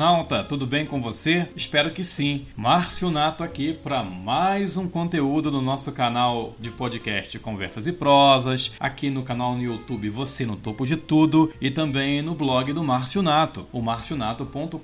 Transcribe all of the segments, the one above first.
internauta, tudo bem com você? Espero que sim. Márcio Nato aqui para mais um conteúdo no nosso canal de podcast Conversas e Prosas, aqui no canal no YouTube Você no Topo de Tudo e também no blog do Márcio Nato, o marcionato.com.br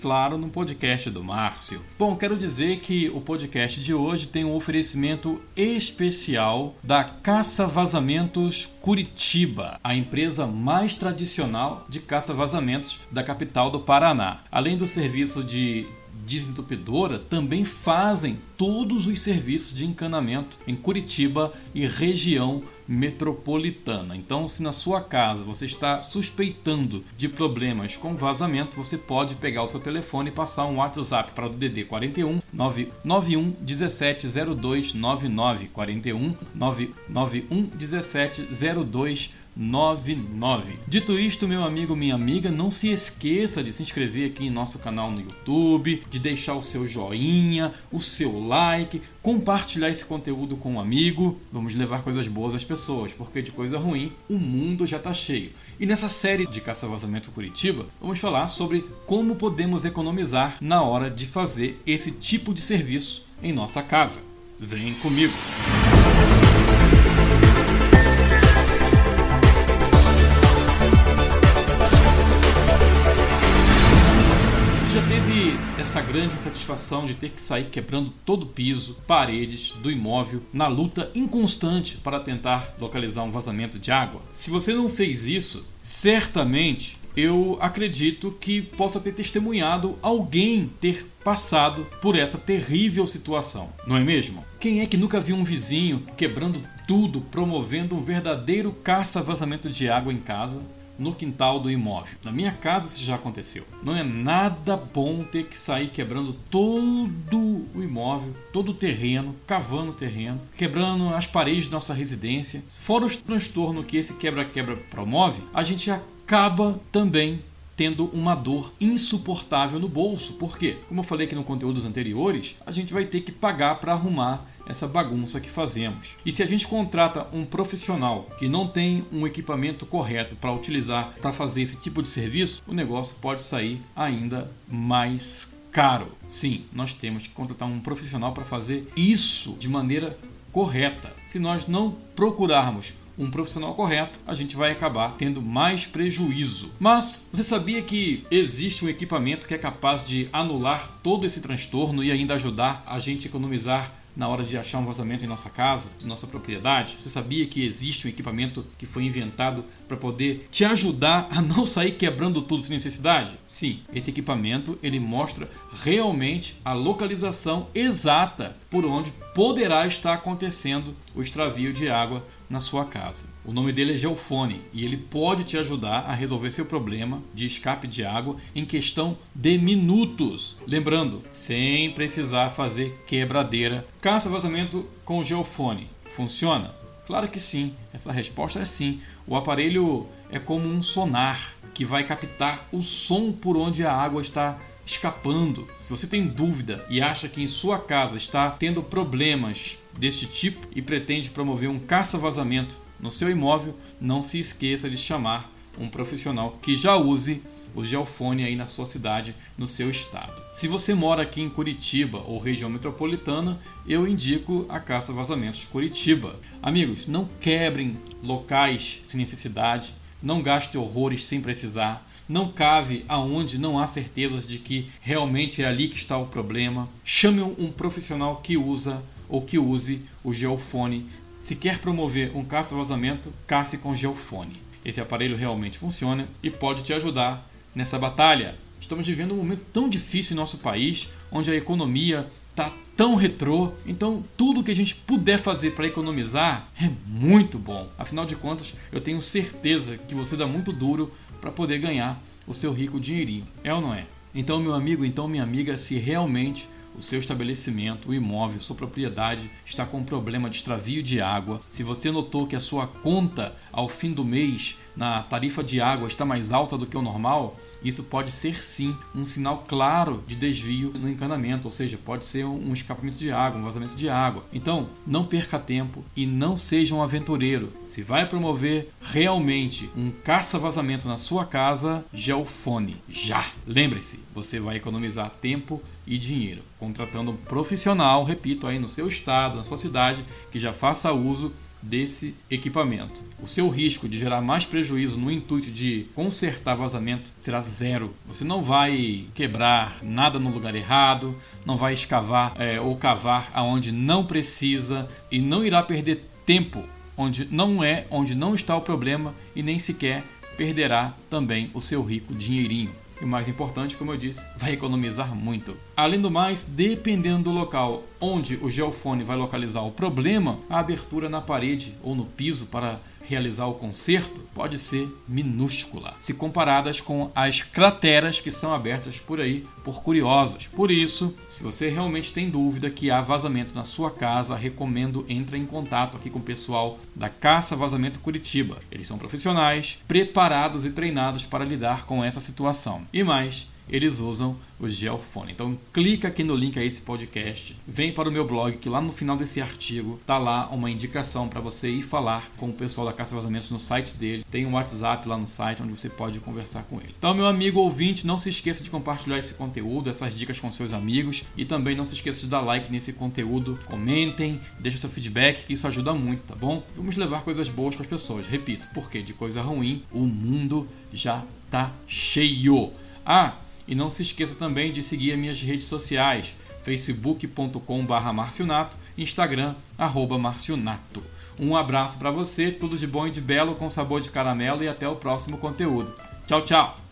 claro no podcast do Márcio. Bom, quero dizer que o podcast de hoje tem um oferecimento especial da Caça Vazamentos Curitiba, a empresa mais tradicional de caça-vazamentos da capital do Paraná. Além do serviço de desentupidora também fazem todos os serviços de encanamento em Curitiba e região metropolitana. Então, se na sua casa você está suspeitando de problemas com vazamento, você pode pegar o seu telefone e passar um WhatsApp para o DDD 41 991 17 02 99 41 991 17 02 99. Dito isto, meu amigo, minha amiga, não se esqueça de se inscrever aqui em nosso canal no YouTube, de deixar o seu joinha, o seu like, compartilhar esse conteúdo com um amigo. Vamos levar coisas boas às pessoas, porque de coisa ruim o mundo já está cheio. E nessa série de Caça Vazamento Curitiba, vamos falar sobre como podemos economizar na hora de fazer esse tipo de serviço em nossa casa. Vem comigo! Essa grande insatisfação de ter que sair quebrando todo o piso, paredes do imóvel na luta inconstante para tentar localizar um vazamento de água? Se você não fez isso, certamente eu acredito que possa ter testemunhado alguém ter passado por essa terrível situação, não é mesmo? Quem é que nunca viu um vizinho quebrando tudo, promovendo um verdadeiro caça-vazamento de água em casa? No quintal do imóvel. Na minha casa isso já aconteceu. Não é nada bom ter que sair quebrando todo o imóvel, todo o terreno, cavando o terreno, quebrando as paredes da nossa residência. Fora os transtornos que esse quebra-quebra promove, a gente acaba também tendo uma dor insuportável no bolso. Por quê? Como eu falei aqui no conteúdos anteriores, a gente vai ter que pagar para arrumar essa bagunça que fazemos. E se a gente contrata um profissional que não tem um equipamento correto para utilizar para fazer esse tipo de serviço, o negócio pode sair ainda mais caro. Sim, nós temos que contratar um profissional para fazer isso de maneira correta. Se nós não procurarmos um profissional correto, a gente vai acabar tendo mais prejuízo. Mas você sabia que existe um equipamento que é capaz de anular todo esse transtorno e ainda ajudar a gente a economizar na hora de achar um vazamento em nossa casa, em nossa propriedade? Você sabia que existe um equipamento que foi inventado para poder te ajudar a não sair quebrando tudo sem necessidade? Sim, esse equipamento ele mostra realmente a localização exata por onde poderá estar acontecendo o extravio de água na sua casa. O nome dele é Geofone e ele pode te ajudar a resolver seu problema de escape de água em questão de minutos. Lembrando, sem precisar fazer quebradeira. Caça vazamento com Geofone. Funciona? Claro que sim. Essa resposta é sim. O aparelho é como um sonar que vai captar o som por onde a água está escapando. Se você tem dúvida e acha que em sua casa está tendo problemas deste tipo e pretende promover um caça-vazamento no seu imóvel, não se esqueça de chamar um profissional que já use o geofone aí na sua cidade, no seu estado. Se você mora aqui em Curitiba ou região metropolitana, eu indico a Caça Vazamentos Curitiba. Amigos, não quebrem locais sem necessidade, não gaste horrores sem precisar não cave aonde não há certezas de que realmente é ali que está o problema. Chame um profissional que usa ou que use o geofone. Se quer promover um caça-vazamento, caça com geofone. Esse aparelho realmente funciona e pode te ajudar nessa batalha. Estamos vivendo um momento tão difícil em nosso país, onde a economia está tão retrô. Então, tudo que a gente puder fazer para economizar é muito bom. Afinal de contas, eu tenho certeza que você dá muito duro para poder ganhar o seu rico dinheirinho. É ou não é? Então, meu amigo, então minha amiga, se realmente o seu estabelecimento, o imóvel, sua propriedade está com problema de extravio de água, se você notou que a sua conta ao fim do mês na tarifa de água está mais alta do que o normal, isso pode ser sim um sinal claro de desvio no encanamento, ou seja, pode ser um escapamento de água, um vazamento de água. Então, não perca tempo e não seja um aventureiro. Se vai promover realmente um caça-vazamento na sua casa, geofone já. Lembre-se, você vai economizar tempo e dinheiro, contratando um profissional, repito, aí no seu estado, na sua cidade, que já faça uso desse equipamento. O seu risco de gerar mais prejuízo no intuito de consertar vazamento será zero. Você não vai quebrar nada no lugar errado, não vai escavar é, ou cavar aonde não precisa e não irá perder tempo onde não é, onde não está o problema e nem sequer perderá também o seu rico dinheirinho. E mais importante, como eu disse, vai economizar muito. Além do mais, dependendo do local onde o geofone vai localizar o problema, a abertura na parede ou no piso para realizar o concerto pode ser minúscula, se comparadas com as crateras que são abertas por aí por curiosos. Por isso, se você realmente tem dúvida que há vazamento na sua casa, recomendo entre em contato aqui com o pessoal da Caça Vazamento Curitiba. Eles são profissionais, preparados e treinados para lidar com essa situação. E mais, eles usam o Geofone. Então clica aqui no link a esse podcast, vem para o meu blog que lá no final desse artigo tá lá uma indicação para você ir falar com o pessoal da Caça Vazamentos no site dele. Tem um WhatsApp lá no site onde você pode conversar com ele. Então meu amigo ouvinte, não se esqueça de compartilhar esse conteúdo, essas dicas com seus amigos e também não se esqueça de dar like nesse conteúdo, comentem, deixe seu feedback que isso ajuda muito, tá bom? Vamos levar coisas boas para as pessoas. Repito, porque de coisa ruim o mundo já tá cheio. Ah, e não se esqueça também de seguir as minhas redes sociais, facebook.com.br marcionato, instagram, arroba marcionato. Um abraço para você, tudo de bom e de belo com sabor de caramelo e até o próximo conteúdo. Tchau, tchau!